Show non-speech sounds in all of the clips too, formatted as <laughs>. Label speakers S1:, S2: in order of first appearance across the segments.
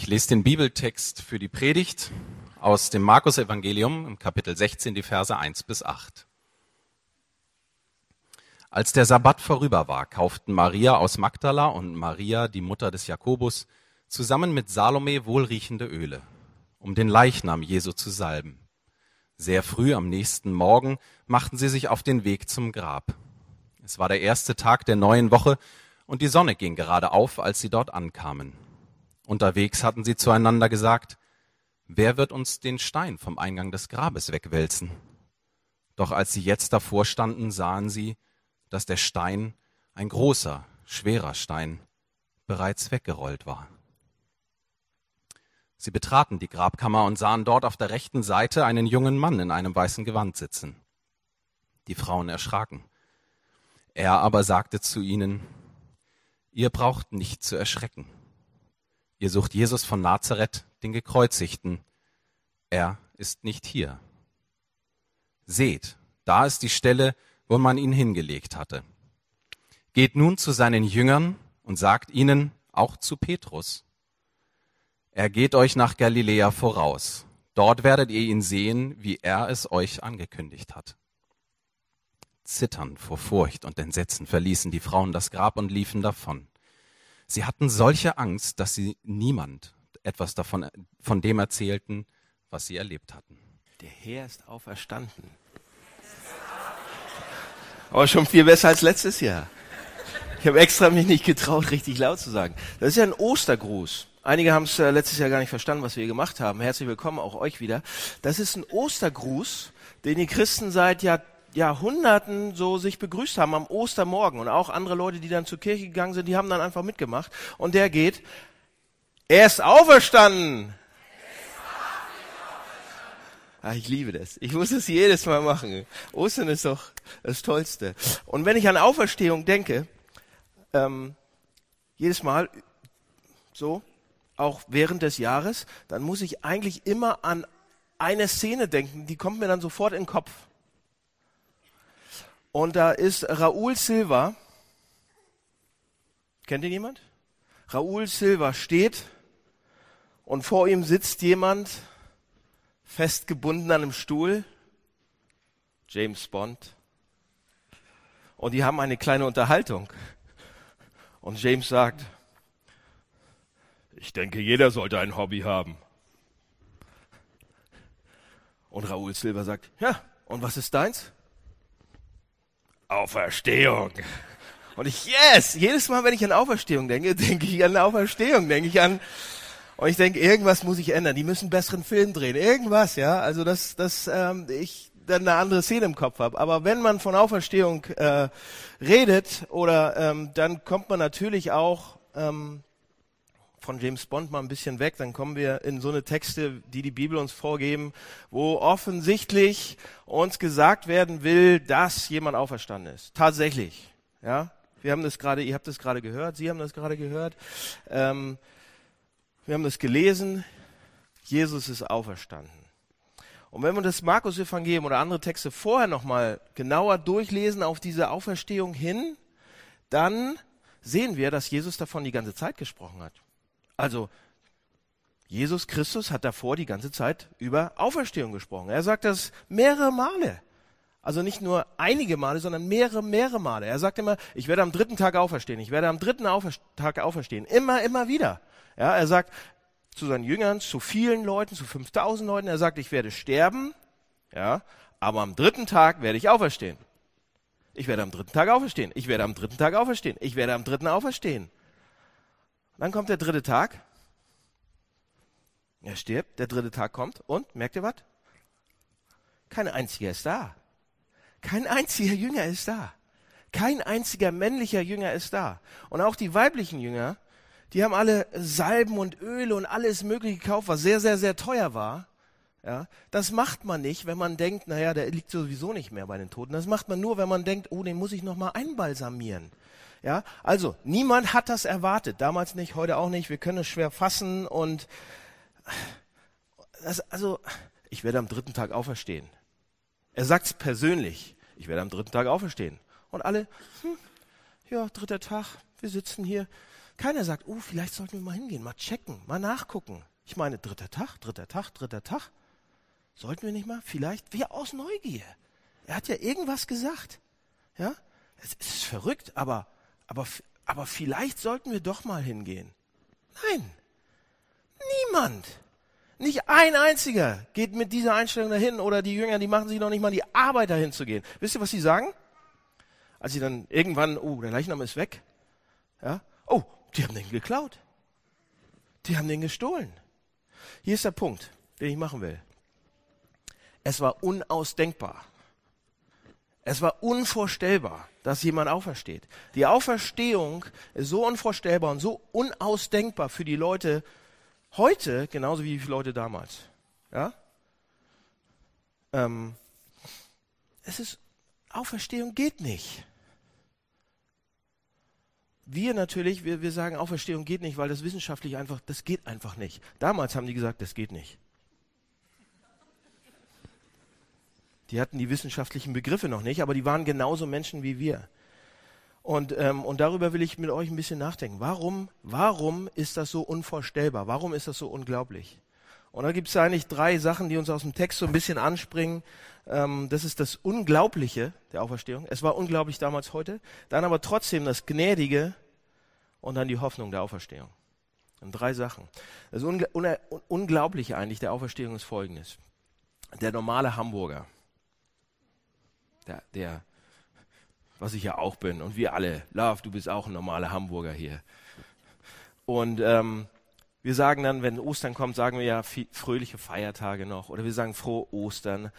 S1: Ich lese den Bibeltext für die Predigt aus dem Markus Evangelium im Kapitel 16, die Verse 1 bis 8. Als der Sabbat vorüber war, kauften Maria aus Magdala und Maria, die Mutter des Jakobus, zusammen mit Salome wohlriechende Öle, um den Leichnam Jesu zu salben. Sehr früh am nächsten Morgen machten sie sich auf den Weg zum Grab. Es war der erste Tag der neuen Woche und die Sonne ging gerade auf, als sie dort ankamen. Unterwegs hatten sie zueinander gesagt, wer wird uns den Stein vom Eingang des Grabes wegwälzen? Doch als sie jetzt davor standen, sahen sie, dass der Stein, ein großer, schwerer Stein, bereits weggerollt war. Sie betraten die Grabkammer und sahen dort auf der rechten Seite einen jungen Mann in einem weißen Gewand sitzen. Die Frauen erschraken. Er aber sagte zu ihnen, Ihr braucht nicht zu erschrecken. Ihr sucht Jesus von Nazareth, den Gekreuzigten. Er ist nicht hier. Seht, da ist die Stelle, wo man ihn hingelegt hatte. Geht nun zu seinen Jüngern und sagt ihnen, auch zu Petrus, er geht euch nach Galiläa voraus. Dort werdet ihr ihn sehen, wie er es euch angekündigt hat. Zittern vor Furcht und Entsetzen verließen die Frauen das Grab und liefen davon. Sie hatten solche Angst, dass sie niemand etwas davon, von dem erzählten, was sie erlebt hatten.
S2: Der Herr ist auferstanden. Aber schon viel besser als letztes Jahr. Ich habe extra mich nicht getraut, richtig laut zu sagen. Das ist ja ein Ostergruß. Einige haben es äh, letztes Jahr gar nicht verstanden, was wir gemacht haben. Herzlich willkommen auch euch wieder. Das ist ein Ostergruß, den die Christen seit Jahr Jahrhunderten so sich begrüßt haben am Ostermorgen und auch andere Leute, die dann zur Kirche gegangen sind, die haben dann einfach mitgemacht und der geht, er ist auferstanden. Ach, ich liebe das. Ich muss es jedes Mal machen. Ostern ist doch das Tollste. Und wenn ich an Auferstehung denke, ähm, jedes Mal so, auch während des Jahres, dann muss ich eigentlich immer an eine Szene denken, die kommt mir dann sofort in den Kopf. Und da ist Raúl Silva. Kennt ihn jemand? Raúl Silva steht und vor ihm sitzt jemand festgebunden an einem Stuhl. James Bond. Und die haben eine kleine Unterhaltung. Und James sagt, ich denke, jeder sollte ein Hobby haben. Und Raúl Silva sagt, ja, und was ist deins? Auferstehung. Und ich, yes, jedes Mal, wenn ich an Auferstehung denke, <laughs> denke ich an Auferstehung, denke ich an, und ich denke, irgendwas muss ich ändern. Die müssen einen besseren Film drehen, irgendwas, ja. Also dass, dass ähm, ich dann eine andere Szene im Kopf habe. Aber wenn man von Auferstehung äh, redet, oder ähm, dann kommt man natürlich auch ähm, von James Bond mal ein bisschen weg, dann kommen wir in so eine Texte, die die Bibel uns vorgeben, wo offensichtlich uns gesagt werden will, dass jemand auferstanden ist. Tatsächlich, ja. Wir haben das gerade, ihr habt das gerade gehört, Sie haben das gerade gehört. Ähm, wir haben das gelesen. Jesus ist auferstanden. Und wenn wir das Markus-Evangelium oder andere Texte vorher nochmal genauer durchlesen auf diese Auferstehung hin, dann sehen wir, dass Jesus davon die ganze Zeit gesprochen hat. Also Jesus Christus hat davor die ganze Zeit über Auferstehung gesprochen. Er sagt das mehrere Male. Also nicht nur einige Male, sondern mehrere, mehrere Male. Er sagt immer, ich werde am dritten Tag auferstehen. Ich werde am dritten Tag auferstehen. Immer, immer wieder. Ja, er sagt zu seinen Jüngern, zu vielen Leuten, zu 5000 Leuten, er sagt, ich werde sterben. Ja, aber am dritten Tag werde ich auferstehen. Ich werde am dritten Tag auferstehen. Ich werde am dritten Tag auferstehen. Ich werde am dritten auferstehen. Dann kommt der dritte Tag. Er stirbt, der dritte Tag kommt und, merkt ihr was? Kein einziger ist da. Kein einziger Jünger ist da. Kein einziger männlicher Jünger ist da. Und auch die weiblichen Jünger, die haben alle Salben und Öle und alles Mögliche gekauft, was sehr, sehr, sehr teuer war. Ja, das macht man nicht, wenn man denkt, naja, der liegt sowieso nicht mehr bei den Toten. Das macht man nur, wenn man denkt, oh, den muss ich noch mal einbalsamieren. Ja, also niemand hat das erwartet, damals nicht, heute auch nicht. Wir können es schwer fassen und das, also ich werde am dritten Tag auferstehen. Er sagt es persönlich, ich werde am dritten Tag auferstehen. Und alle, hm, ja, dritter Tag, wir sitzen hier, Keiner sagt, oh, vielleicht sollten wir mal hingehen, mal checken, mal nachgucken. Ich meine, dritter Tag, dritter Tag, dritter Tag. Sollten wir nicht mal? Vielleicht, wir aus Neugier. Er hat ja irgendwas gesagt. Ja? Es ist verrückt, aber, aber, aber vielleicht sollten wir doch mal hingehen. Nein. Niemand. Nicht ein einziger geht mit dieser Einstellung dahin oder die Jünger, die machen sich noch nicht mal die Arbeit dahin zu gehen. Wisst ihr, was sie sagen? Als sie dann irgendwann, oh, der Leichnam ist weg. Ja? Oh, die haben den geklaut. Die haben den gestohlen. Hier ist der Punkt, den ich machen will. Es war unausdenkbar. Es war unvorstellbar, dass jemand aufersteht. Die Auferstehung ist so unvorstellbar und so unausdenkbar für die Leute heute, genauso wie für die Leute damals. Ja? Ähm, es ist, Auferstehung geht nicht. Wir natürlich, wir, wir sagen, Auferstehung geht nicht, weil das wissenschaftlich einfach, das geht einfach nicht. Damals haben die gesagt, das geht nicht. Die hatten die wissenschaftlichen Begriffe noch nicht, aber die waren genauso Menschen wie wir. Und, ähm, und darüber will ich mit euch ein bisschen nachdenken. Warum, warum ist das so unvorstellbar? Warum ist das so unglaublich? Und da gibt es eigentlich drei Sachen, die uns aus dem Text so ein bisschen anspringen. Ähm, das ist das Unglaubliche der Auferstehung. Es war unglaublich damals heute. Dann aber trotzdem das Gnädige und dann die Hoffnung der Auferstehung. Und drei Sachen. Das Ungl Unglaubliche eigentlich der Auferstehung ist folgendes. Der normale Hamburger, der, der, was ich ja auch bin und wir alle, Love, du bist auch ein normaler Hamburger hier. Und ähm, wir sagen dann, wenn Ostern kommt, sagen wir ja fröhliche Feiertage noch oder wir sagen frohe Ostern.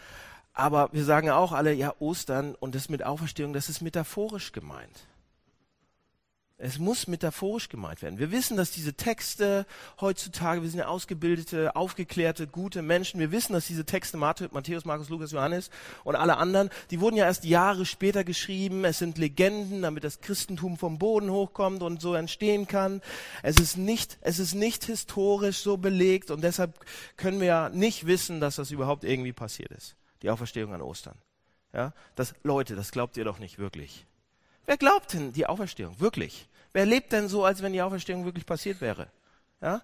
S2: Aber wir sagen auch alle, ja, Ostern und das mit Auferstehung, das ist metaphorisch gemeint. Es muss metaphorisch gemeint werden. Wir wissen, dass diese Texte heutzutage, wir sind ja ausgebildete, aufgeklärte, gute Menschen, wir wissen, dass diese Texte Matthäus, Markus, Lukas, Johannes und alle anderen, die wurden ja erst Jahre später geschrieben. Es sind Legenden, damit das Christentum vom Boden hochkommt und so entstehen kann. Es ist nicht, es ist nicht historisch so belegt und deshalb können wir ja nicht wissen, dass das überhaupt irgendwie passiert ist. Die Auferstehung an Ostern. Ja, das, Leute, das glaubt ihr doch nicht wirklich. Wer glaubt denn die Auferstehung? Wirklich? Wer lebt denn so, als wenn die Auferstehung wirklich passiert wäre? Ja?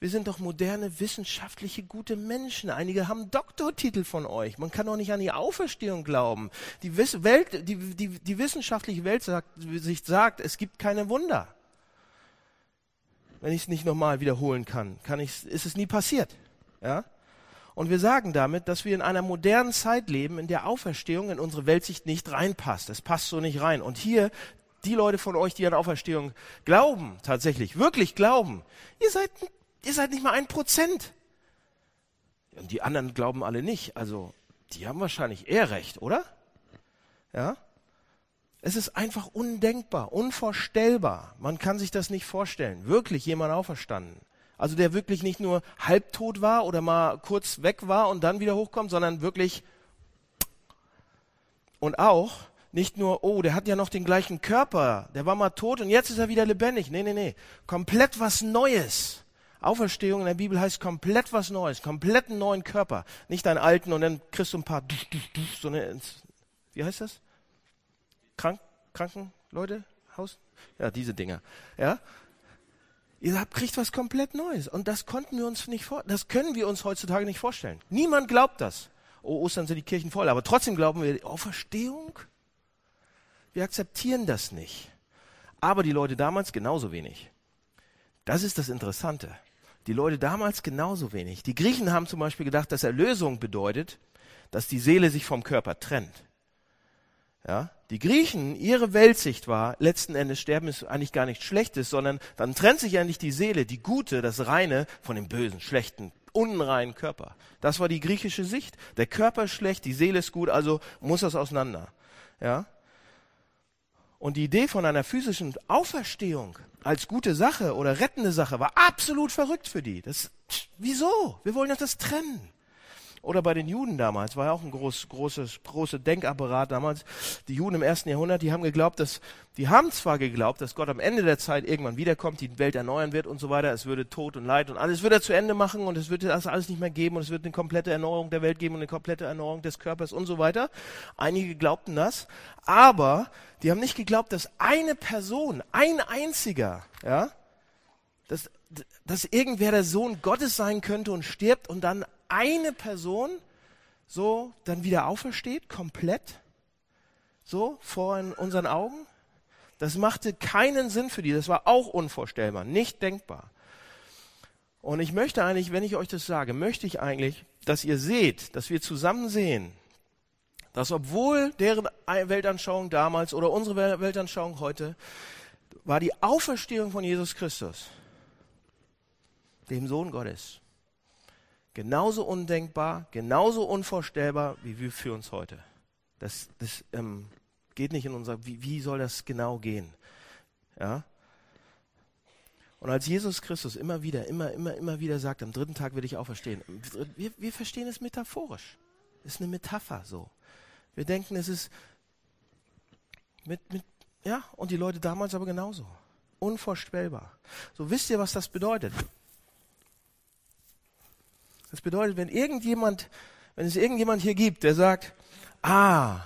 S2: Wir sind doch moderne, wissenschaftliche, gute Menschen. Einige haben Doktortitel von euch. Man kann doch nicht an die Auferstehung glauben. Die, Welt, die, die, die wissenschaftliche Welt sagt, sich sagt, es gibt keine Wunder. Wenn ich es nicht nochmal wiederholen kann, kann ich, ist es nie passiert. Ja? Und wir sagen damit, dass wir in einer modernen Zeit leben, in der Auferstehung in unsere Weltsicht nicht reinpasst. Es passt so nicht rein. Und hier die Leute von euch, die an Auferstehung glauben, tatsächlich, wirklich glauben, ihr seid, ihr seid nicht mal ein Prozent. Und die anderen glauben alle nicht. Also, die haben wahrscheinlich eher recht, oder? Ja? Es ist einfach undenkbar, unvorstellbar. Man kann sich das nicht vorstellen. Wirklich jemand auferstanden. Also der wirklich nicht nur halbtot war oder mal kurz weg war und dann wieder hochkommt, sondern wirklich und auch, nicht nur, oh, der hat ja noch den gleichen Körper, der war mal tot und jetzt ist er wieder lebendig. Nee, nee, nee. Komplett was Neues. Auferstehung in der Bibel heißt komplett was Neues, komplett einen neuen Körper. Nicht einen alten und dann kriegst du ein paar, so eine, wie heißt das? Krank, Kranken, Leute, Haus? Ja, diese Dinger. Ja? Ihr habt, kriegt was komplett Neues. Und das konnten wir uns nicht vor, das können wir uns heutzutage nicht vorstellen. Niemand glaubt das. Oh, Ostern sind die Kirchen voll. Aber trotzdem glauben wir, Auferstehung? Wir akzeptieren das nicht. Aber die Leute damals genauso wenig. Das ist das Interessante. Die Leute damals genauso wenig. Die Griechen haben zum Beispiel gedacht, dass Erlösung bedeutet, dass die Seele sich vom Körper trennt. Ja? Die Griechen, ihre Weltsicht war, letzten Endes sterben ist eigentlich gar nichts Schlechtes, sondern dann trennt sich eigentlich die Seele, die gute, das reine, von dem bösen, schlechten, unreinen Körper. Das war die griechische Sicht. Der Körper ist schlecht, die Seele ist gut, also muss das auseinander. Ja? Und die Idee von einer physischen Auferstehung als gute Sache oder rettende Sache war absolut verrückt für die. Das, wieso? Wir wollen das trennen. Oder bei den Juden damals, war ja auch ein groß, großes, großer Denkapparat damals. Die Juden im ersten Jahrhundert, die haben geglaubt, dass, die haben zwar geglaubt, dass Gott am Ende der Zeit irgendwann wiederkommt, die Welt erneuern wird und so weiter, es würde Tod und Leid und alles würde er zu Ende machen und es würde das alles nicht mehr geben und es wird eine komplette Erneuerung der Welt geben und eine komplette Erneuerung des Körpers und so weiter. Einige glaubten das, aber die haben nicht geglaubt, dass eine Person, ein einziger, ja, dass, dass irgendwer der Sohn Gottes sein könnte und stirbt und dann eine Person so dann wieder aufersteht, komplett, so vor unseren Augen. Das machte keinen Sinn für die. Das war auch unvorstellbar, nicht denkbar. Und ich möchte eigentlich, wenn ich euch das sage, möchte ich eigentlich, dass ihr seht, dass wir zusammen sehen, dass obwohl deren Weltanschauung damals oder unsere Weltanschauung heute war die Auferstehung von Jesus Christus, dem Sohn Gottes, genauso undenkbar, genauso unvorstellbar wie wir für uns heute. Das, das ähm, geht nicht in unser, wie, wie soll das genau gehen? Ja? Und als Jesus Christus immer wieder, immer, immer, immer wieder sagt, am dritten Tag werde ich auferstehen, wir, wir verstehen es metaphorisch. Es ist eine Metapher so. Wir denken, es ist mit, mit, ja, und die Leute damals aber genauso. Unvorstellbar. So wisst ihr, was das bedeutet? Das bedeutet, wenn irgendjemand, wenn es irgendjemand hier gibt, der sagt, ah,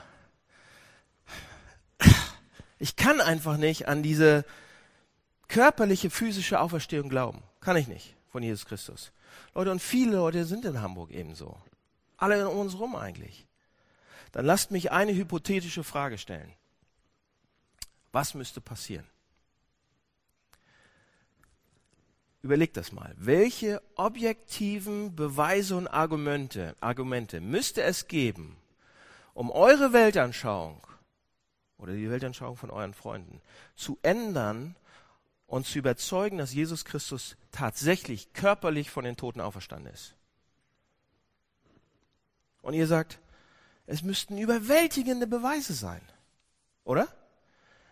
S2: ich kann einfach nicht an diese körperliche, physische Auferstehung glauben. Kann ich nicht von Jesus Christus. Leute, und viele Leute sind in Hamburg ebenso. Alle um uns rum eigentlich. Dann lasst mich eine hypothetische Frage stellen. Was müsste passieren? Überlegt das mal. Welche objektiven Beweise und Argumente, Argumente müsste es geben, um eure Weltanschauung oder die Weltanschauung von euren Freunden zu ändern und zu überzeugen, dass Jesus Christus tatsächlich körperlich von den Toten auferstanden ist? Und ihr sagt, es müssten überwältigende Beweise sein, oder?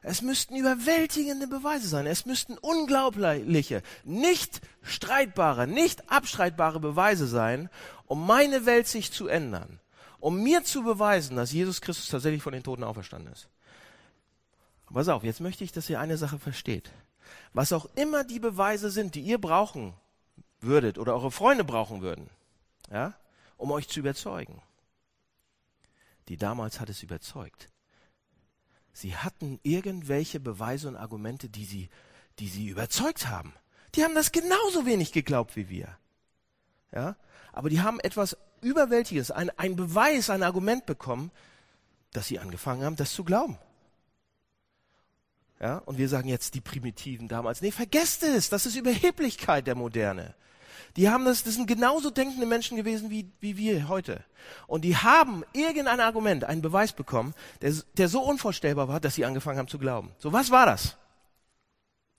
S2: Es müssten überwältigende Beweise sein. Es müssten unglaubliche, nicht streitbare, nicht abstreitbare Beweise sein, um meine Welt sich zu ändern. Um mir zu beweisen, dass Jesus Christus tatsächlich von den Toten auferstanden ist. Pass auf, jetzt möchte ich, dass ihr eine Sache versteht. Was auch immer die Beweise sind, die ihr brauchen würdet oder eure Freunde brauchen würden, ja, um euch zu überzeugen. Die damals hat es überzeugt. Sie hatten irgendwelche Beweise und Argumente, die sie, die sie überzeugt haben. Die haben das genauso wenig geglaubt wie wir. Ja? Aber die haben etwas Überwältiges, ein, ein Beweis, ein Argument bekommen, dass sie angefangen haben, das zu glauben. Ja? Und wir sagen jetzt die Primitiven damals, nee, vergesst es, das ist Überheblichkeit der Moderne. Die haben das, das sind genauso denkende Menschen gewesen wie, wie wir heute. Und die haben irgendein Argument, einen Beweis bekommen, der, der so unvorstellbar war, dass sie angefangen haben zu glauben. So, was war das?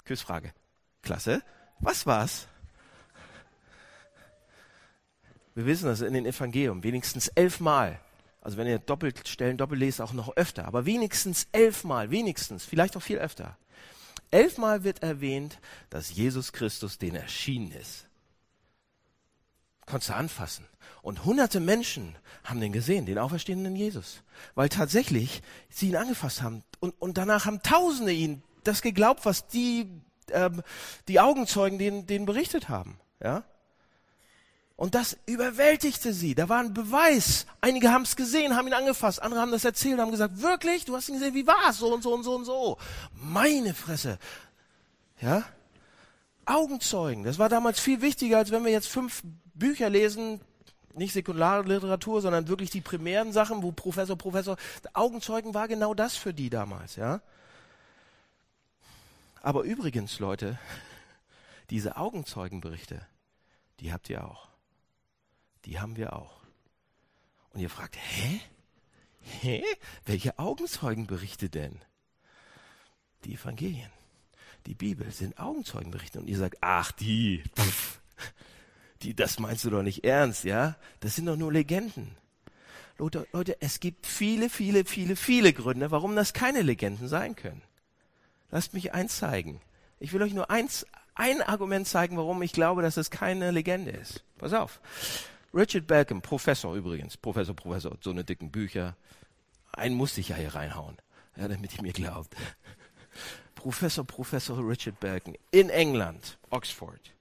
S2: Quizfrage. Klasse. Was war's? Wir wissen das in den Evangelium wenigstens elfmal. Also wenn ihr Doppelstellen doppelt lest, auch noch öfter. Aber wenigstens elfmal, wenigstens, vielleicht auch viel öfter. Elfmal wird erwähnt, dass Jesus Christus den erschienen ist konntest du anfassen. Und hunderte Menschen haben den gesehen, den auferstehenden Jesus. Weil tatsächlich sie ihn angefasst haben. Und, und danach haben Tausende ihn das geglaubt, was die, ähm, die Augenzeugen denen, denen berichtet haben. Ja? Und das überwältigte sie. Da war ein Beweis. Einige haben es gesehen, haben ihn angefasst. Andere haben das erzählt, haben gesagt, wirklich? Du hast ihn gesehen? Wie war's? So und so und so und so. Meine Fresse. Ja? Augenzeugen. Das war damals viel wichtiger, als wenn wir jetzt fünf Bücher lesen, nicht Sekundarliteratur, sondern wirklich die primären Sachen, wo Professor, Professor, Augenzeugen war genau das für die damals, ja. Aber übrigens, Leute, <laughs> diese Augenzeugenberichte, die habt ihr auch. Die haben wir auch. Und ihr fragt, hä? Hä? Welche Augenzeugenberichte denn? Die Evangelien, die Bibel sind Augenzeugenberichte. Und ihr sagt, ach, die. Pff die, das meinst du doch nicht ernst, ja? Das sind doch nur Legenden. Leute, Leute, es gibt viele, viele, viele, viele Gründe, warum das keine Legenden sein können. Lasst mich eins zeigen. Ich will euch nur eins, ein Argument zeigen, warum ich glaube, dass es keine Legende ist. Pass auf. Richard Balcom, Professor übrigens, Professor, Professor, so eine dicken Bücher. Einen musste ich ja hier reinhauen, ja, damit ihr mir glaubt. Professor, Professor Richard Balcom in England, Oxford,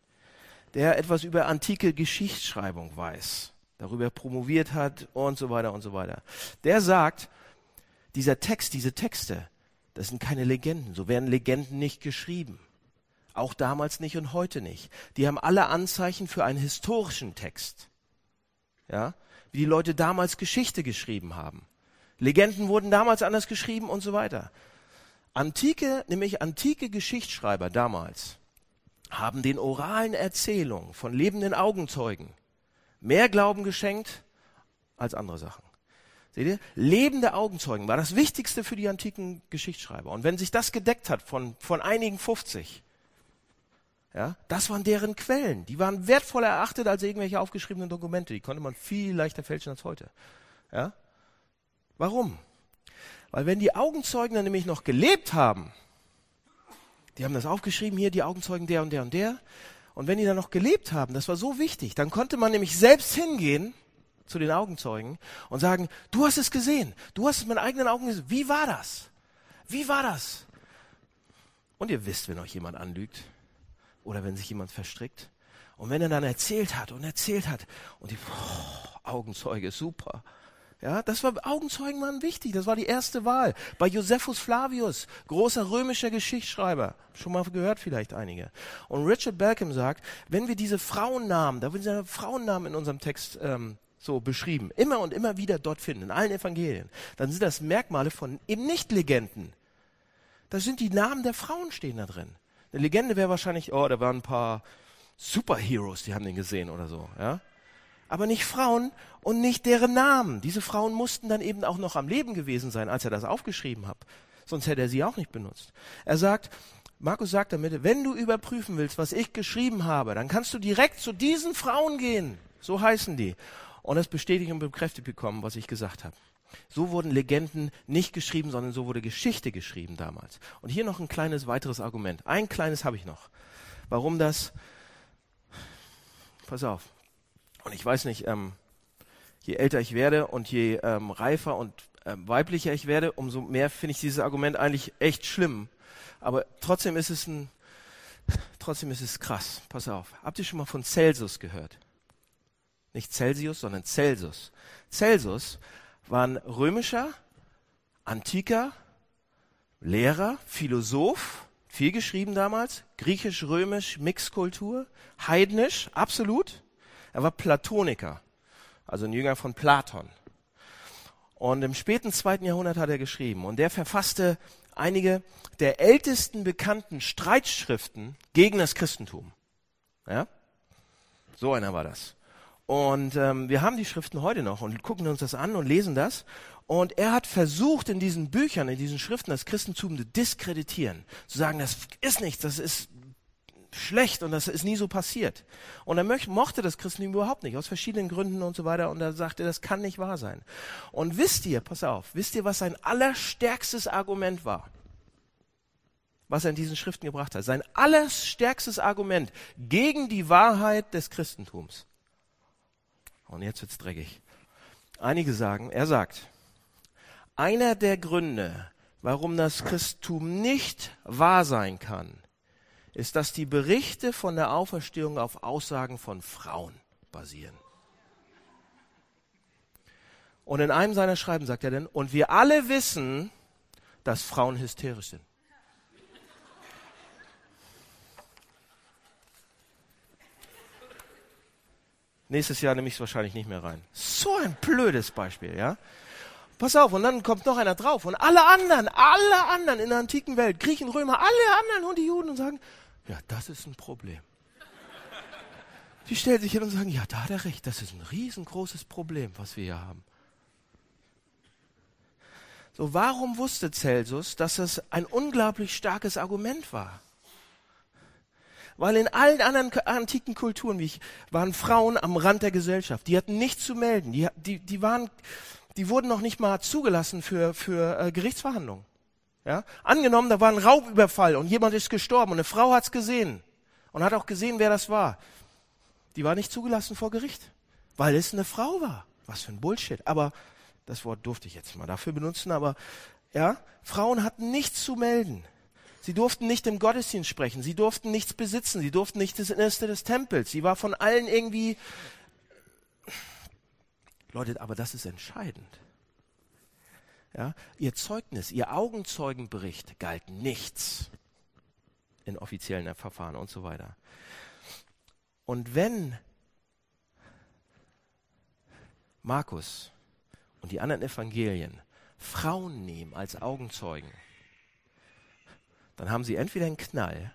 S2: der etwas über antike Geschichtsschreibung weiß, darüber promoviert hat und so weiter und so weiter. Der sagt, dieser Text, diese Texte, das sind keine Legenden. So werden Legenden nicht geschrieben. Auch damals nicht und heute nicht. Die haben alle Anzeichen für einen historischen Text. Ja? Wie die Leute damals Geschichte geschrieben haben. Legenden wurden damals anders geschrieben und so weiter. Antike, nämlich antike Geschichtsschreiber damals, haben den oralen Erzählungen von lebenden Augenzeugen mehr Glauben geschenkt als andere Sachen. Seht ihr? Lebende Augenzeugen war das Wichtigste für die antiken Geschichtsschreiber. Und wenn sich das gedeckt hat von, von einigen 50, ja, das waren deren Quellen. Die waren wertvoller erachtet als irgendwelche aufgeschriebenen Dokumente. Die konnte man viel leichter fälschen als heute. Ja? Warum? Weil wenn die Augenzeugen dann nämlich noch gelebt haben, die haben das aufgeschrieben, hier die Augenzeugen der und der und der, und wenn die dann noch gelebt haben, das war so wichtig, dann konnte man nämlich selbst hingehen zu den Augenzeugen und sagen, du hast es gesehen, du hast es mit eigenen Augen gesehen. Wie war das? Wie war das? Und ihr wisst, wenn euch jemand anlügt oder wenn sich jemand verstrickt. Und wenn er dann erzählt hat und erzählt hat und die oh, Augenzeuge, super. Ja, das war Augenzeugen waren wichtig. Das war die erste Wahl. Bei Josephus Flavius, großer römischer Geschichtsschreiber, schon mal gehört vielleicht einige. Und Richard Balcom sagt, wenn wir diese Frauennamen, da sind Frauennamen in unserem Text ähm, so beschrieben, immer und immer wieder dort finden, in allen Evangelien, dann sind das Merkmale von eben nicht Legenden. Da sind die Namen der Frauen stehen da drin. Eine Legende wäre wahrscheinlich, oh, da waren ein paar Superheroes, die haben den gesehen oder so, ja. Aber nicht Frauen und nicht deren Namen. Diese Frauen mussten dann eben auch noch am Leben gewesen sein, als er das aufgeschrieben hat. Sonst hätte er sie auch nicht benutzt. Er sagt, Markus sagt damit, wenn du überprüfen willst, was ich geschrieben habe, dann kannst du direkt zu diesen Frauen gehen. So heißen die und es bestätigt und bekräftigt bekommen, was ich gesagt habe. So wurden Legenden nicht geschrieben, sondern so wurde Geschichte geschrieben damals. Und hier noch ein kleines weiteres Argument. Ein kleines habe ich noch. Warum das? Pass auf. Und ich weiß nicht, ähm, je älter ich werde und je ähm, reifer und ähm, weiblicher ich werde, umso mehr finde ich dieses Argument eigentlich echt schlimm. Aber trotzdem ist es ein, trotzdem ist es krass. Pass auf. Habt ihr schon mal von Celsus gehört? Nicht Celsius, sondern Celsus. Celsus war ein römischer, antiker Lehrer, Philosoph, viel geschrieben damals, griechisch-römisch, Mixkultur, heidnisch, absolut. Er war Platoniker, also ein Jünger von Platon. Und im späten zweiten Jahrhundert hat er geschrieben und der verfasste einige der ältesten bekannten Streitschriften gegen das Christentum. Ja? So einer war das. Und ähm, wir haben die Schriften heute noch und gucken uns das an und lesen das. Und er hat versucht, in diesen Büchern, in diesen Schriften das Christentum zu diskreditieren. Zu sagen, das ist nichts, das ist schlecht und das ist nie so passiert. Und er mochte das Christentum überhaupt nicht, aus verschiedenen Gründen und so weiter. Und er sagte, das kann nicht wahr sein. Und wisst ihr, pass auf, wisst ihr, was sein allerstärkstes Argument war? Was er in diesen Schriften gebracht hat. Sein allerstärkstes Argument gegen die Wahrheit des Christentums und jetzt wird's dreckig. Einige sagen, er sagt, einer der Gründe, warum das Christentum nicht wahr sein kann, ist, dass die Berichte von der Auferstehung auf Aussagen von Frauen basieren. Und in einem seiner Schreiben sagt er denn, und wir alle wissen, dass Frauen hysterisch sind. Nächstes Jahr nehme ich es wahrscheinlich nicht mehr rein. So ein blödes Beispiel, ja? Pass auf, und dann kommt noch einer drauf. Und alle anderen, alle anderen in der antiken Welt, Griechen, Römer, alle anderen und die Juden und sagen, ja, das ist ein Problem. Die stellen sich hin und sagen, ja, da hat er recht, das ist ein riesengroßes Problem, was wir hier haben. So, warum wusste Celsus, dass das ein unglaublich starkes Argument war? Weil in allen anderen antiken Kulturen, wie ich, waren Frauen am Rand der Gesellschaft. Die hatten nichts zu melden. Die, die, die waren, die wurden noch nicht mal zugelassen für, für äh, Gerichtsverhandlungen. Ja? Angenommen, da war ein Raubüberfall und jemand ist gestorben und eine Frau hat's gesehen und hat auch gesehen, wer das war. Die war nicht zugelassen vor Gericht, weil es eine Frau war. Was für ein Bullshit. Aber das Wort durfte ich jetzt mal dafür benutzen, aber ja, Frauen hatten nichts zu melden. Sie durften nicht im Gottesdienst sprechen, sie durften nichts besitzen, sie durften nicht das Innerste des Tempels. Sie war von allen irgendwie. Leute, aber das ist entscheidend. Ja, ihr Zeugnis, ihr Augenzeugenbericht galt nichts in offiziellen Verfahren und so weiter. Und wenn Markus und die anderen Evangelien Frauen nehmen als Augenzeugen, dann haben sie entweder einen Knall,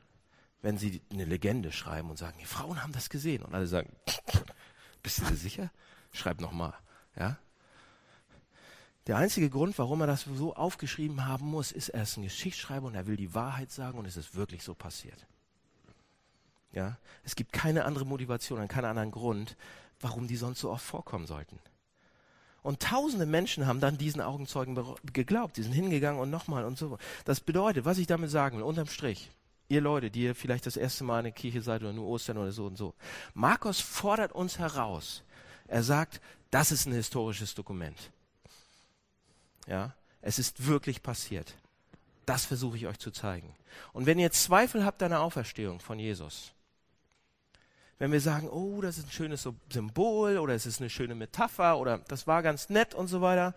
S2: wenn sie eine Legende schreiben und sagen, die Frauen haben das gesehen. Und alle sagen, <laughs> bist du dir sicher? Schreib nochmal. Ja? Der einzige Grund, warum er das so aufgeschrieben haben muss, ist, er ist ein Geschichtsschreiber und er will die Wahrheit sagen und es ist wirklich so passiert. Ja? Es gibt keine andere Motivation und keinen anderen Grund, warum die sonst so oft vorkommen sollten. Und tausende Menschen haben dann diesen Augenzeugen geglaubt. Die sind hingegangen und nochmal und so. Das bedeutet, was ich damit sagen will, unterm Strich, ihr Leute, die ihr vielleicht das erste Mal in der Kirche seid oder nur Ostern oder so und so. Markus fordert uns heraus. Er sagt, das ist ein historisches Dokument. Ja, es ist wirklich passiert. Das versuche ich euch zu zeigen. Und wenn ihr Zweifel habt an der Auferstehung von Jesus, wenn wir sagen, oh, das ist ein schönes Symbol oder es ist eine schöne Metapher oder das war ganz nett und so weiter.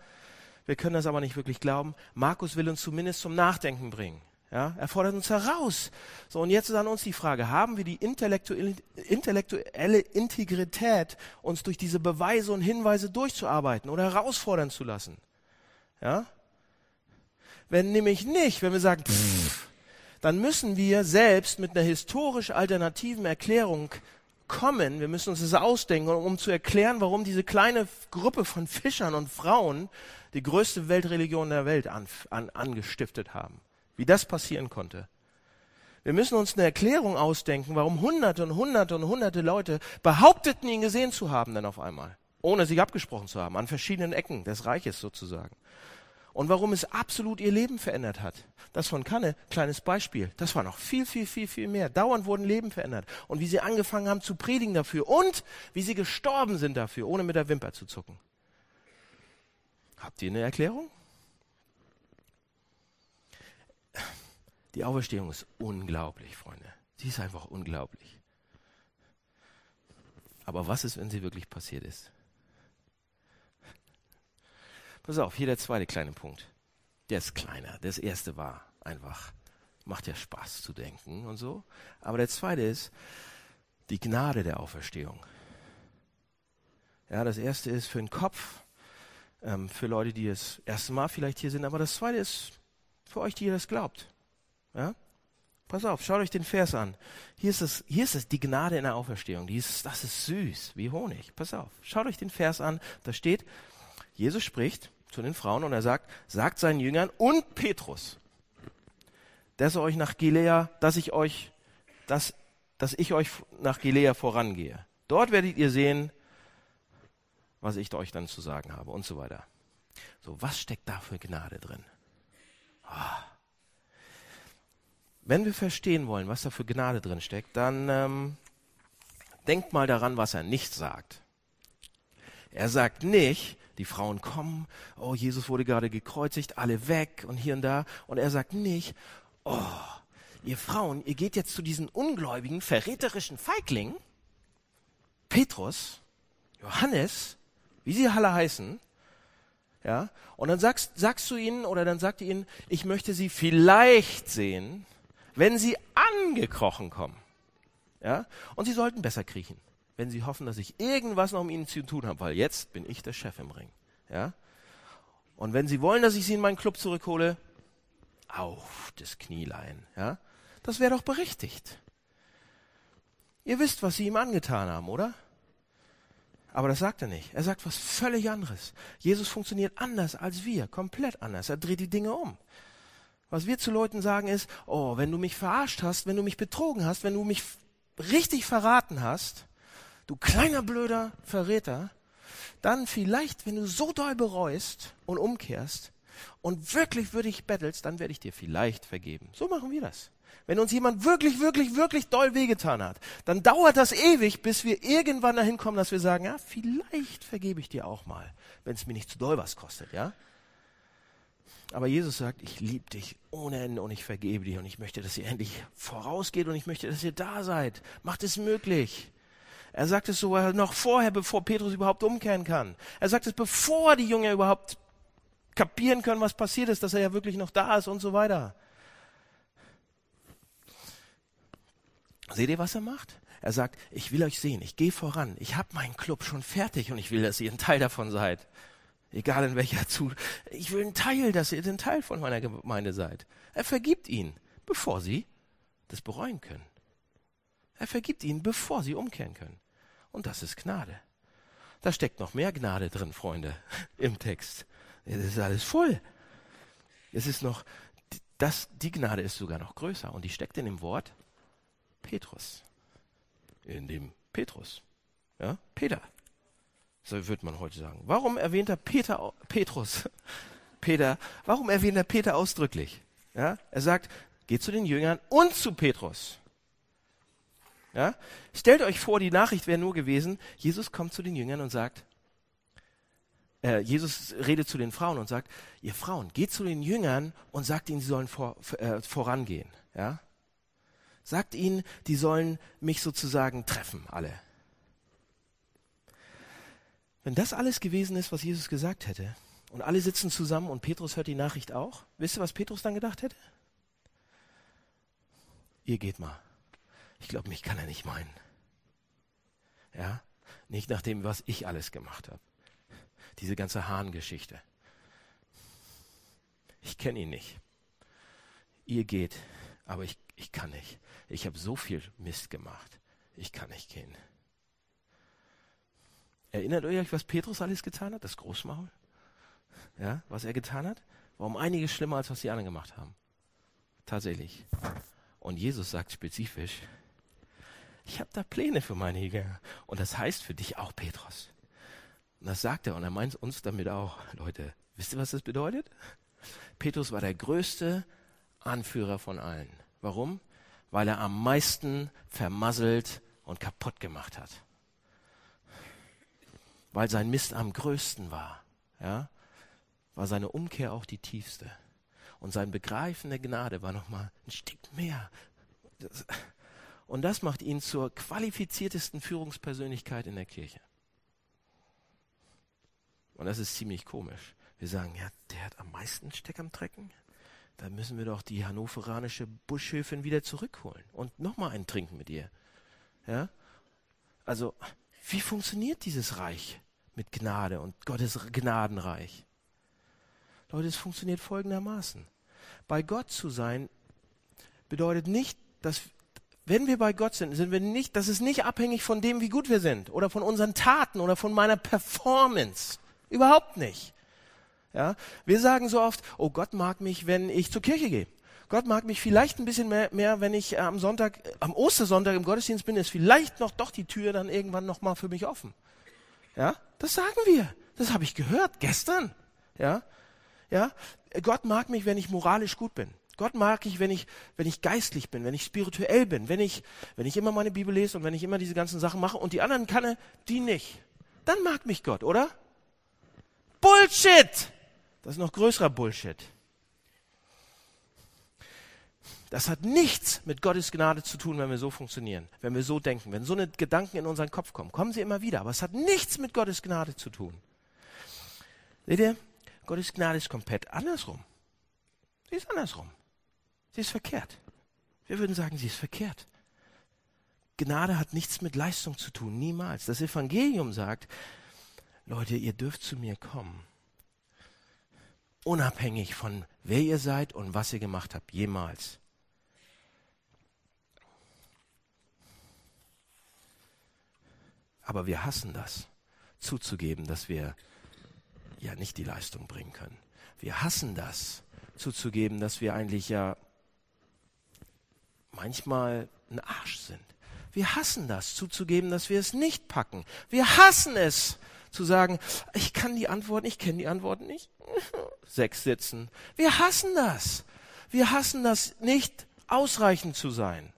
S2: Wir können das aber nicht wirklich glauben. Markus will uns zumindest zum Nachdenken bringen. Ja, er fordert uns heraus. So, und jetzt ist an uns die Frage, haben wir die intellektuelle, intellektuelle Integrität, uns durch diese Beweise und Hinweise durchzuarbeiten oder herausfordern zu lassen? Ja? Wenn nämlich nicht, wenn wir sagen, pff, dann müssen wir selbst mit einer historisch alternativen Erklärung kommen, wir müssen uns das ausdenken, um zu erklären, warum diese kleine Gruppe von Fischern und Frauen die größte Weltreligion der Welt an, an, angestiftet haben. Wie das passieren konnte. Wir müssen uns eine Erklärung ausdenken, warum hunderte und hunderte und hunderte Leute behaupteten, ihn gesehen zu haben, dann auf einmal. Ohne sich abgesprochen zu haben, an verschiedenen Ecken des Reiches sozusagen und warum es absolut ihr Leben verändert hat. Das von Kanne, kleines Beispiel. Das war noch viel, viel, viel, viel mehr. Dauernd wurden Leben verändert. Und wie sie angefangen haben zu predigen dafür und wie sie gestorben sind dafür, ohne mit der Wimper zu zucken. Habt ihr eine Erklärung? Die Auferstehung ist unglaublich, Freunde. Sie ist einfach unglaublich. Aber was ist, wenn sie wirklich passiert ist? Pass auf, hier der zweite kleine Punkt. Der ist kleiner. Das erste war einfach, macht ja Spaß zu denken und so. Aber der zweite ist die Gnade der Auferstehung. Ja, das erste ist für den Kopf, ähm, für Leute, die das erste Mal vielleicht hier sind. Aber das zweite ist für euch, die ihr das glaubt. Ja? Pass auf, schaut euch den Vers an. Hier ist es, hier ist es die Gnade in der Auferstehung. Die ist, das ist süß, wie Honig. Pass auf, schaut euch den Vers an. Da steht, Jesus spricht, zu den Frauen und er sagt, sagt seinen Jüngern und Petrus, dass er euch nach Gilea, dass ich euch, dass, dass ich euch nach Gilea vorangehe. Dort werdet ihr sehen, was ich euch dann zu sagen habe und so weiter. So, was steckt da für Gnade drin? Oh. Wenn wir verstehen wollen, was da für Gnade drin steckt, dann ähm, denkt mal daran, was er nicht sagt. Er sagt nicht, die Frauen kommen, oh, Jesus wurde gerade gekreuzigt, alle weg und hier und da. Und er sagt nicht, oh, ihr Frauen, ihr geht jetzt zu diesen ungläubigen, verräterischen Feiglingen, Petrus, Johannes, wie sie alle heißen, ja, und dann sagst, sagst du ihnen oder dann sagt ihr ihnen, ich möchte sie vielleicht sehen, wenn sie angekrochen kommen. Ja, und sie sollten besser kriechen wenn sie hoffen, dass ich irgendwas noch um ihnen zu tun habe, weil jetzt bin ich der Chef im Ring. Ja? Und wenn sie wollen, dass ich sie in meinen Club zurückhole, auf das Knielein. Ja? Das wäre doch berechtigt. Ihr wisst, was sie ihm angetan haben, oder? Aber das sagt er nicht. Er sagt was völlig anderes. Jesus funktioniert anders als wir, komplett anders. Er dreht die Dinge um. Was wir zu Leuten sagen ist, oh, wenn du mich verarscht hast, wenn du mich betrogen hast, wenn du mich richtig verraten hast, du kleiner blöder Verräter, dann vielleicht, wenn du so doll bereust und umkehrst und wirklich würdig bettelst, dann werde ich dir vielleicht vergeben. So machen wir das. Wenn uns jemand wirklich, wirklich, wirklich doll wehgetan hat, dann dauert das ewig, bis wir irgendwann dahin kommen, dass wir sagen, ja, vielleicht vergebe ich dir auch mal, wenn es mir nicht zu doll was kostet, ja. Aber Jesus sagt, ich liebe dich ohne Ende und ich vergebe dir und ich möchte, dass ihr endlich vorausgeht und ich möchte, dass ihr da seid. Macht es möglich. Er sagt es sogar noch vorher, bevor Petrus überhaupt umkehren kann. Er sagt es, bevor die Jünger überhaupt kapieren können, was passiert ist, dass er ja wirklich noch da ist und so weiter. Seht ihr, was er macht? Er sagt, ich will euch sehen, ich gehe voran, ich habe meinen Club schon fertig und ich will, dass ihr ein Teil davon seid. Egal in welcher zu. Ich will ein Teil, dass ihr ein Teil von meiner Gemeinde seid. Er vergibt ihnen, bevor sie das bereuen können. Er vergibt ihnen, bevor sie umkehren können. Und das ist Gnade. Da steckt noch mehr Gnade drin, Freunde, <laughs> im Text. Es ist alles voll. Es ist noch, das, die Gnade ist sogar noch größer und die steckt in dem Wort Petrus. In dem Petrus. Ja, Peter. So würde man heute sagen. Warum erwähnt er Peter, Petrus? <laughs> Peter, warum erwähnt er Peter ausdrücklich? Ja, er sagt, geht zu den Jüngern und zu Petrus. Ja? Stellt euch vor, die Nachricht wäre nur gewesen, Jesus kommt zu den Jüngern und sagt, äh, Jesus redet zu den Frauen und sagt, ihr Frauen, geht zu den Jüngern und sagt ihnen, sie sollen vor, äh, vorangehen. Ja? Sagt ihnen, die sollen mich sozusagen treffen, alle. Wenn das alles gewesen ist, was Jesus gesagt hätte, und alle sitzen zusammen und Petrus hört die Nachricht auch, wisst ihr, was Petrus dann gedacht hätte? Ihr geht mal. Ich glaube, mich kann er nicht meinen. Ja, nicht nach dem, was ich alles gemacht habe. Diese ganze Hahn-Geschichte. Ich kenne ihn nicht. Ihr geht, aber ich, ich kann nicht. Ich habe so viel Mist gemacht. Ich kann nicht gehen. Erinnert euch, was Petrus alles getan hat? Das Großmaul? Ja, was er getan hat? War um einiges schlimmer, als was die anderen gemacht haben. Tatsächlich. Und Jesus sagt spezifisch, ich habe da Pläne für meine Jünger. Und das heißt für dich auch, Petrus. Und das sagt er und er meint uns damit auch. Leute, wisst ihr, was das bedeutet? Petrus war der größte Anführer von allen. Warum? Weil er am meisten vermasselt und kaputt gemacht hat. Weil sein Mist am größten war. Ja? War seine Umkehr auch die tiefste. Und sein Begreifen der Gnade war nochmal ein Stück mehr. Das, und das macht ihn zur qualifiziertesten Führungspersönlichkeit in der Kirche. Und das ist ziemlich komisch. Wir sagen, ja, der hat am meisten Steck am Trecken. Da müssen wir doch die hannoveranische Buschhöfin wieder zurückholen und nochmal einen trinken mit ihr. Ja? Also, wie funktioniert dieses Reich mit Gnade und Gottes Gnadenreich? Leute, es funktioniert folgendermaßen. Bei Gott zu sein bedeutet nicht, dass wenn wir bei Gott sind, sind wir nicht, das ist nicht abhängig von dem, wie gut wir sind oder von unseren Taten oder von meiner Performance. Überhaupt nicht. Ja, wir sagen so oft, oh Gott mag mich, wenn ich zur Kirche gehe. Gott mag mich vielleicht ein bisschen mehr, mehr wenn ich am Sonntag, am Ostersonntag im Gottesdienst bin, ist vielleicht noch doch die Tür dann irgendwann noch mal für mich offen. Ja, das sagen wir. Das habe ich gehört gestern. Ja, ja, Gott mag mich, wenn ich moralisch gut bin. Gott mag ich, wenn ich, wenn ich geistlich bin, wenn ich spirituell bin, wenn ich, wenn ich immer meine Bibel lese und wenn ich immer diese ganzen Sachen mache und die anderen kann er, die nicht. Dann mag mich Gott, oder? Bullshit! Das ist noch größerer Bullshit. Das hat nichts mit Gottes Gnade zu tun, wenn wir so funktionieren, wenn wir so denken, wenn so eine Gedanken in unseren Kopf kommen. Kommen sie immer wieder, aber es hat nichts mit Gottes Gnade zu tun. Seht ihr? Gottes Gnade ist komplett andersrum. Sie ist andersrum. Sie ist verkehrt. Wir würden sagen, sie ist verkehrt. Gnade hat nichts mit Leistung zu tun, niemals. Das Evangelium sagt, Leute, ihr dürft zu mir kommen. Unabhängig von wer ihr seid und was ihr gemacht habt, jemals. Aber wir hassen das, zuzugeben, dass wir ja nicht die Leistung bringen können. Wir hassen das, zuzugeben, dass wir eigentlich ja manchmal ein Arsch sind. Wir hassen das, zuzugeben, dass wir es nicht packen. Wir hassen es, zu sagen, ich kann die Antworten, ich kenne die Antworten nicht. <laughs> Sechs sitzen. Wir hassen das. Wir hassen das nicht ausreichend zu sein.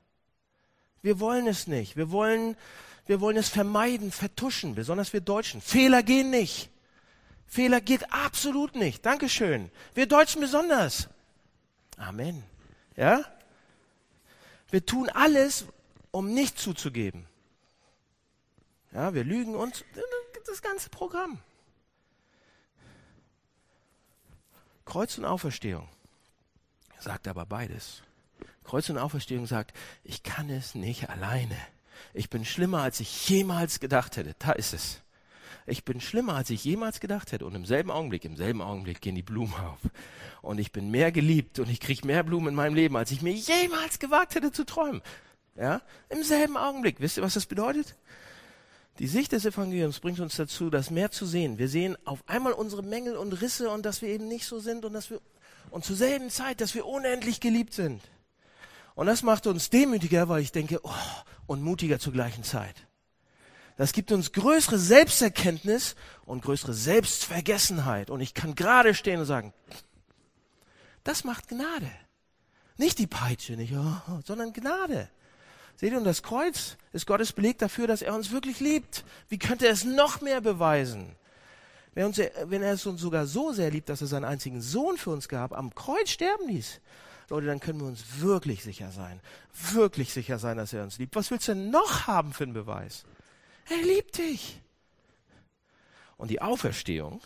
S2: Wir wollen es nicht. Wir wollen, wir wollen es vermeiden, vertuschen, besonders wir Deutschen. Fehler gehen nicht. Fehler geht absolut nicht. Dankeschön. Wir Deutschen besonders. Amen. Ja? Wir tun alles, um nicht zuzugeben. Ja, wir lügen uns das ganze Programm. Kreuz und Auferstehung sagt aber beides. Kreuz und Auferstehung sagt, ich kann es nicht alleine. Ich bin schlimmer, als ich jemals gedacht hätte. Da ist es. Ich bin schlimmer, als ich jemals gedacht hätte. Und im selben Augenblick, im selben Augenblick gehen die Blumen auf. Und ich bin mehr geliebt und ich kriege mehr Blumen in meinem Leben, als ich mir jemals gewagt hätte zu träumen. Ja? Im selben Augenblick. Wisst ihr, was das bedeutet? Die Sicht des Evangeliums bringt uns dazu, das mehr zu sehen. Wir sehen auf einmal unsere Mängel und Risse und dass wir eben nicht so sind und dass wir, und zur selben Zeit, dass wir unendlich geliebt sind. Und das macht uns demütiger, weil ich denke, oh, und mutiger zur gleichen Zeit. Das gibt uns größere Selbsterkenntnis und größere Selbstvergessenheit. Und ich kann gerade stehen und sagen, das macht Gnade. Nicht die Peitsche, nicht, oh, sondern Gnade. Seht ihr, und das Kreuz ist Gottes Beleg dafür, dass er uns wirklich liebt. Wie könnte er es noch mehr beweisen? Wenn, er es uns sogar so sehr liebt, dass er seinen einzigen Sohn für uns gab, am Kreuz sterben ließ, Leute, dann können wir uns wirklich sicher sein, wirklich sicher sein, dass er uns liebt. Was willst du denn noch haben für einen Beweis? Er liebt dich. Und die Auferstehung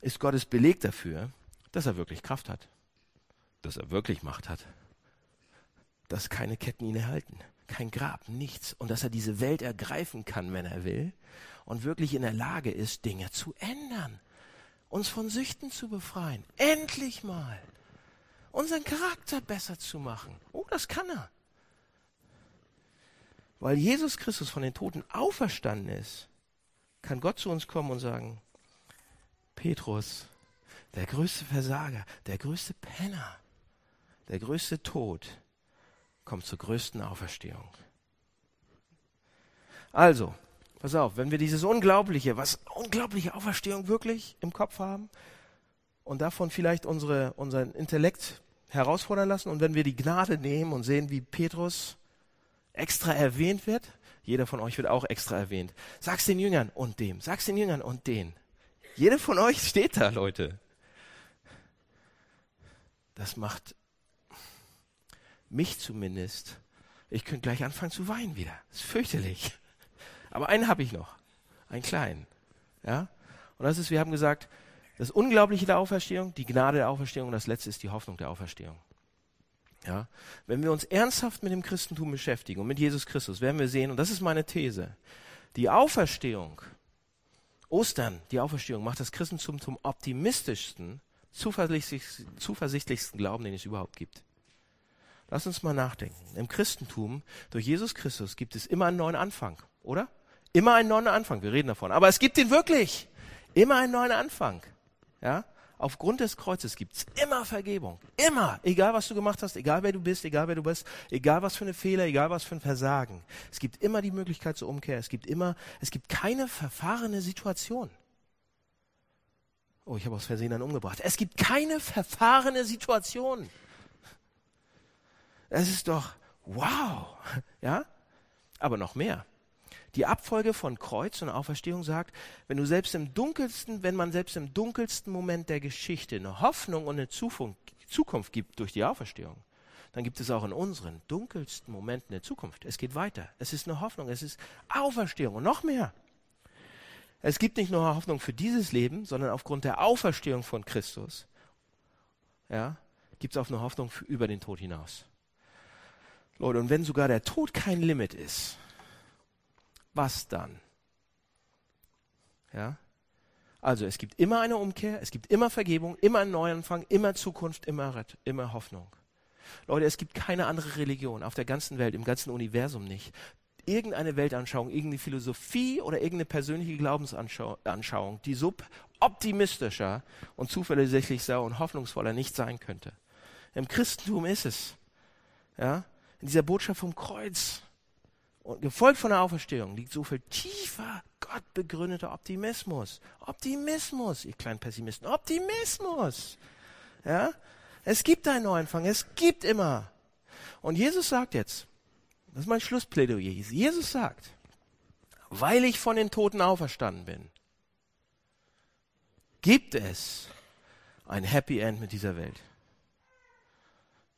S2: ist Gottes Beleg dafür, dass er wirklich Kraft hat, dass er wirklich Macht hat, dass keine Ketten ihn erhalten, kein Grab, nichts und dass er diese Welt ergreifen kann, wenn er will und wirklich in der Lage ist, Dinge zu ändern, uns von Süchten zu befreien, endlich mal unseren Charakter besser zu machen. Oh, das kann er. Weil Jesus Christus von den Toten auferstanden ist, kann Gott zu uns kommen und sagen, Petrus, der größte Versager, der größte Penner, der größte Tod, kommt zur größten Auferstehung. Also, pass auf, wenn wir dieses unglaubliche, was unglaubliche Auferstehung wirklich im Kopf haben und davon vielleicht unsere, unseren Intellekt herausfordern lassen und wenn wir die Gnade nehmen und sehen, wie Petrus extra erwähnt wird, jeder von euch wird auch extra erwähnt. Sag's den Jüngern und dem, sag's den Jüngern und den. Jeder von euch steht da, Leute. Das macht mich zumindest. Ich könnte gleich anfangen zu weinen wieder. Das ist fürchterlich. Aber einen habe ich noch. Einen kleinen. Ja? Und das ist, wir haben gesagt, das Unglaubliche der Auferstehung, die Gnade der Auferstehung und das Letzte ist die Hoffnung der Auferstehung. Ja? Wenn wir uns ernsthaft mit dem Christentum beschäftigen und mit Jesus Christus, werden wir sehen, und das ist meine These, die Auferstehung, Ostern, die Auferstehung, macht das Christentum zum optimistischsten, zuversichtlichsten, zuversichtlichsten Glauben, den es überhaupt gibt. Lass uns mal nachdenken. Im Christentum, durch Jesus Christus, gibt es immer einen neuen Anfang, oder? Immer einen neuen Anfang, wir reden davon. Aber es gibt ihn wirklich. Immer einen neuen Anfang. Ja? Aufgrund des Kreuzes gibt es immer Vergebung. Immer. Egal, was du gemacht hast, egal, wer du bist, egal, wer du bist, egal, was für eine Fehler, egal, was für ein Versagen. Es gibt immer die Möglichkeit zur Umkehr. Es gibt immer, es gibt keine verfahrene Situation. Oh, ich habe aus Versehen einen umgebracht. Es gibt keine verfahrene Situation. Es ist doch wow. Ja? Aber noch mehr. Die Abfolge von Kreuz und Auferstehung sagt, wenn du selbst im dunkelsten, wenn man selbst im dunkelsten Moment der Geschichte eine Hoffnung und eine Zukunft gibt durch die Auferstehung, dann gibt es auch in unseren dunkelsten Momenten eine Zukunft. Es geht weiter. Es ist eine Hoffnung. Es ist Auferstehung und noch mehr. Es gibt nicht nur Hoffnung für dieses Leben, sondern aufgrund der Auferstehung von Christus, ja, gibt es auch eine Hoffnung für, über den Tod hinaus. Leute, und wenn sogar der Tod kein Limit ist, was dann? Ja? Also es gibt immer eine Umkehr, es gibt immer Vergebung, immer einen Neuanfang, immer Zukunft, immer, Rett, immer Hoffnung. Leute, es gibt keine andere Religion auf der ganzen Welt, im ganzen Universum nicht. Irgendeine Weltanschauung, irgendeine Philosophie oder irgendeine persönliche Glaubensanschauung, die so optimistischer und zuversichtlicher und hoffnungsvoller nicht sein könnte. Im Christentum ist es. Ja? In dieser Botschaft vom Kreuz und gefolgt von der Auferstehung liegt so viel tiefer, Gott begründeter Optimismus. Optimismus, ihr kleinen Pessimisten. Optimismus. Ja? Es gibt einen Neuanfang. Es gibt immer. Und Jesus sagt jetzt, das ist mein Schlussplädoyer. Jesus sagt, weil ich von den Toten auferstanden bin, gibt es ein Happy End mit dieser Welt.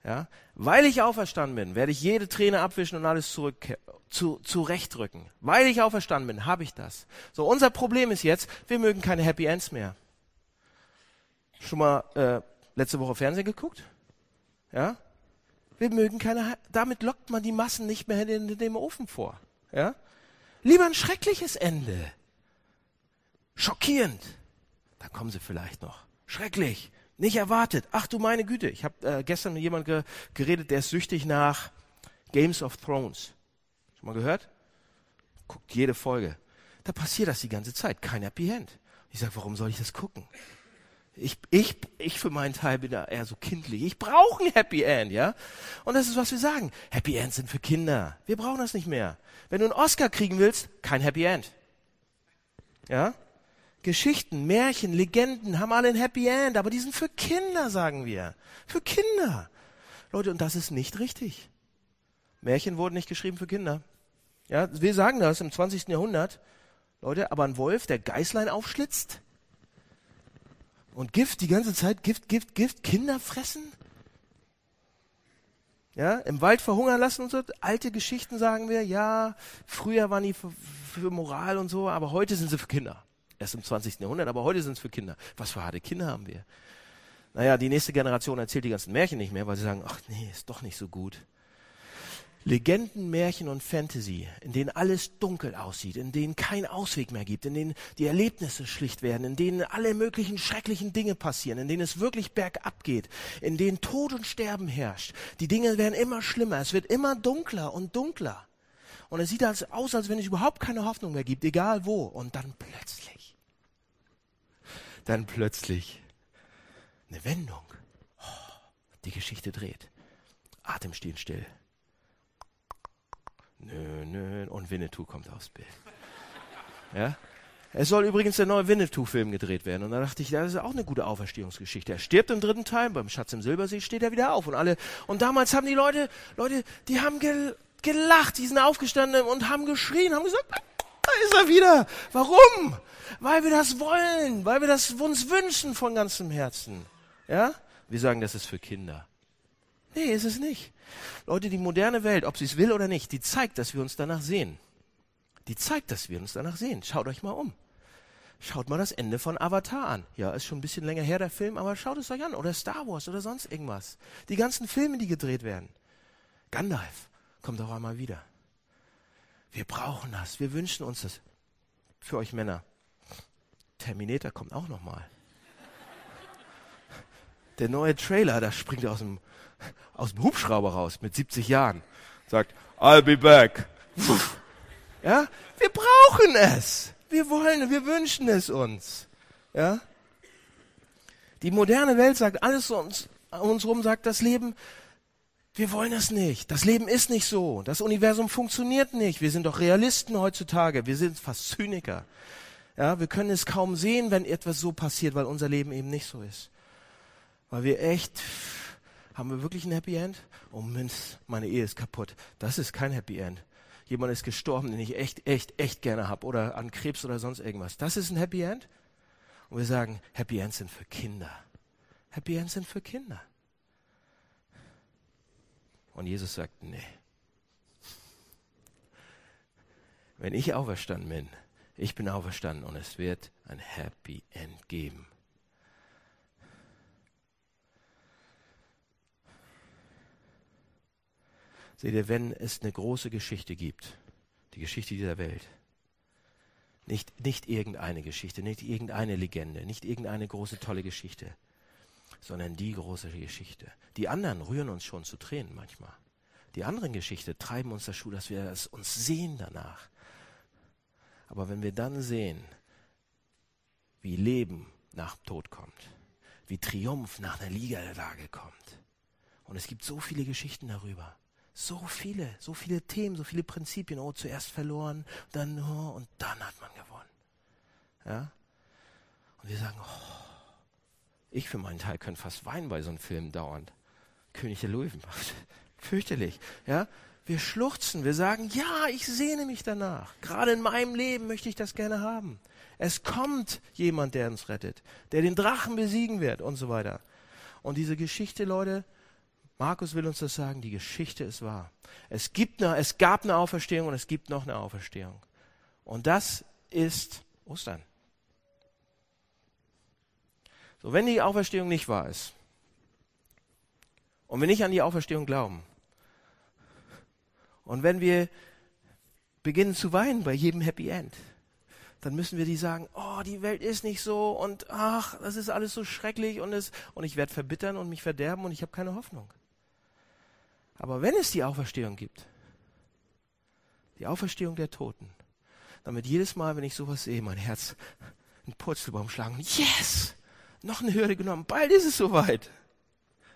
S2: Ja? Weil ich auferstanden bin, werde ich jede Träne abwischen und alles zurück, zu, zurechtrücken. Weil ich auferstanden bin, habe ich das. So, unser Problem ist jetzt, wir mögen keine Happy Ends mehr. Schon mal äh, letzte Woche Fernsehen geguckt? Ja? Wir mögen keine, damit lockt man die Massen nicht mehr in, in dem Ofen vor. Ja? Lieber ein schreckliches Ende. Schockierend. Da kommen sie vielleicht noch. Schrecklich. Nicht erwartet. Ach du meine Güte. Ich habe äh, gestern mit jemandem ge geredet, der ist süchtig nach Games of Thrones. Schon mal gehört? Guckt jede Folge. Da passiert das die ganze Zeit. Kein Happy End. Ich sage, warum soll ich das gucken? Ich, ich, ich für meinen Teil bin da eher so kindlich. Ich brauche ein Happy End, ja? Und das ist, was wir sagen. Happy Ends sind für Kinder. Wir brauchen das nicht mehr. Wenn du einen Oscar kriegen willst, kein Happy End. Ja? Geschichten, Märchen, Legenden haben alle ein Happy End, aber die sind für Kinder, sagen wir. Für Kinder. Leute, und das ist nicht richtig. Märchen wurden nicht geschrieben für Kinder. Ja, wir sagen das im 20. Jahrhundert. Leute, aber ein Wolf, der Geißlein aufschlitzt und Gift die ganze Zeit, Gift, Gift, Gift, Kinder fressen? Ja, im Wald verhungern lassen und so. Alte Geschichten sagen wir, ja, früher waren die für, für Moral und so, aber heute sind sie für Kinder erst im 20. Jahrhundert, aber heute sind es für Kinder. Was für harte Kinder haben wir? Naja, die nächste Generation erzählt die ganzen Märchen nicht mehr, weil sie sagen, ach nee, ist doch nicht so gut. Legenden, Märchen und Fantasy, in denen alles dunkel aussieht, in denen kein Ausweg mehr gibt, in denen die Erlebnisse schlicht werden, in denen alle möglichen schrecklichen Dinge passieren, in denen es wirklich bergab geht, in denen Tod und Sterben herrscht. Die Dinge werden immer schlimmer, es wird immer dunkler und dunkler. Und es sieht aus, als wenn es überhaupt keine Hoffnung mehr gibt, egal wo. Und dann plötzlich dann plötzlich eine Wendung. Die Geschichte dreht. Atem stehen still. Nö, nö. Und Winnetou kommt aufs Bild. Ja? Es soll übrigens der neue Winnetou-Film gedreht werden. Und da dachte ich, das ist auch eine gute Auferstehungsgeschichte. Er stirbt im dritten Teil, beim Schatz im Silbersee steht er wieder auf. Und alle, und damals haben die Leute, Leute, die haben gelacht, die sind aufgestanden und haben geschrien, haben gesagt, ist er wieder. Warum? Weil wir das wollen, weil wir das uns wünschen von ganzem Herzen. Ja? Wir sagen, das ist für Kinder. Nee, ist es nicht. Leute, die moderne Welt, ob sie es will oder nicht, die zeigt, dass wir uns danach sehen. Die zeigt, dass wir uns danach sehen. Schaut euch mal um. Schaut mal das Ende von Avatar an. Ja, ist schon ein bisschen länger her, der Film, aber schaut es euch an. Oder Star Wars oder sonst irgendwas. Die ganzen Filme, die gedreht werden. Gandalf kommt auch einmal wieder. Wir brauchen das. Wir wünschen uns das. Für euch Männer. Terminator kommt auch noch mal. Der neue Trailer, da springt er aus dem, aus dem Hubschrauber raus mit 70 Jahren. Sagt, I'll be back. Ja, wir brauchen es. Wir wollen, wir wünschen es uns. Ja. Die moderne Welt sagt, alles uns, um uns rum sagt, das Leben, wir wollen das nicht. Das Leben ist nicht so. Das Universum funktioniert nicht. Wir sind doch Realisten heutzutage. Wir sind fast Zyniker. Ja, wir können es kaum sehen, wenn etwas so passiert, weil unser Leben eben nicht so ist. Weil wir echt, haben wir wirklich ein Happy End? Oh Mensch, meine Ehe ist kaputt. Das ist kein Happy End. Jemand ist gestorben, den ich echt, echt, echt gerne habe oder an Krebs oder sonst irgendwas. Das ist ein Happy End? Und wir sagen, Happy Ends sind für Kinder. Happy Ends sind für Kinder. Und Jesus sagt, nee. Wenn ich auferstanden bin, ich bin auferstanden und es wird ein Happy End geben. Seht ihr, wenn es eine große Geschichte gibt, die Geschichte dieser Welt, nicht, nicht irgendeine Geschichte, nicht irgendeine Legende, nicht irgendeine große tolle Geschichte, sondern die große Geschichte. Die anderen rühren uns schon zu Tränen manchmal. Die anderen Geschichte treiben uns dazu, dass wir es uns sehen danach. Aber wenn wir dann sehen, wie Leben nach Tod kommt, wie Triumph nach einer Ligalage kommt, und es gibt so viele Geschichten darüber, so viele, so viele Themen, so viele Prinzipien. Oh, zuerst verloren, dann oh, und dann hat man gewonnen. Ja? Und wir sagen, oh, Ich für meinen Teil könnte fast weinen bei so einem Film dauernd. König der Löwen. <laughs> Fürchterlich. Ja? Wir schluchzen, wir sagen, ja, ich sehne mich danach. Gerade in meinem Leben möchte ich das gerne haben. Es kommt jemand, der uns rettet, der den Drachen besiegen wird und so weiter. Und diese Geschichte, Leute, Markus will uns das sagen, die Geschichte ist wahr. Es, gibt eine, es gab eine Auferstehung und es gibt noch eine Auferstehung. Und das ist Ostern. So, wenn die Auferstehung nicht wahr ist und wir nicht an die Auferstehung glauben und wenn wir beginnen zu weinen bei jedem Happy End, dann müssen wir die sagen, oh, die Welt ist nicht so und ach, das ist alles so schrecklich und, es, und ich werde verbittern und mich verderben und ich habe keine Hoffnung. Aber wenn es die Auferstehung gibt, die Auferstehung der Toten, damit jedes Mal, wenn ich sowas sehe, mein Herz einen Purzelbaum schlagen, yes, noch eine Hürde genommen, bald ist es soweit.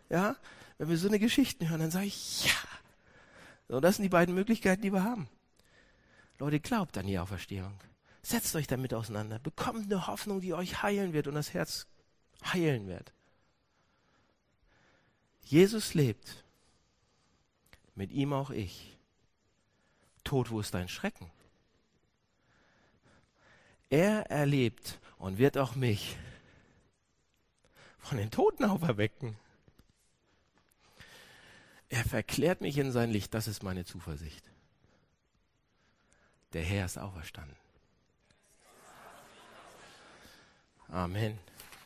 S2: Ja, wenn wir so eine Geschichte hören, dann sage ich, ja. So, das sind die beiden Möglichkeiten, die wir haben. Leute, glaubt an die Auferstehung. Setzt euch damit auseinander. Bekommt eine Hoffnung, die euch heilen wird und das Herz heilen wird. Jesus lebt. Mit ihm auch ich. Tod, wo ist dein Schrecken? Er erlebt und wird auch mich von den Toten auferwecken. Er verklärt mich in sein Licht, das ist meine Zuversicht. Der Herr ist auferstanden. Amen.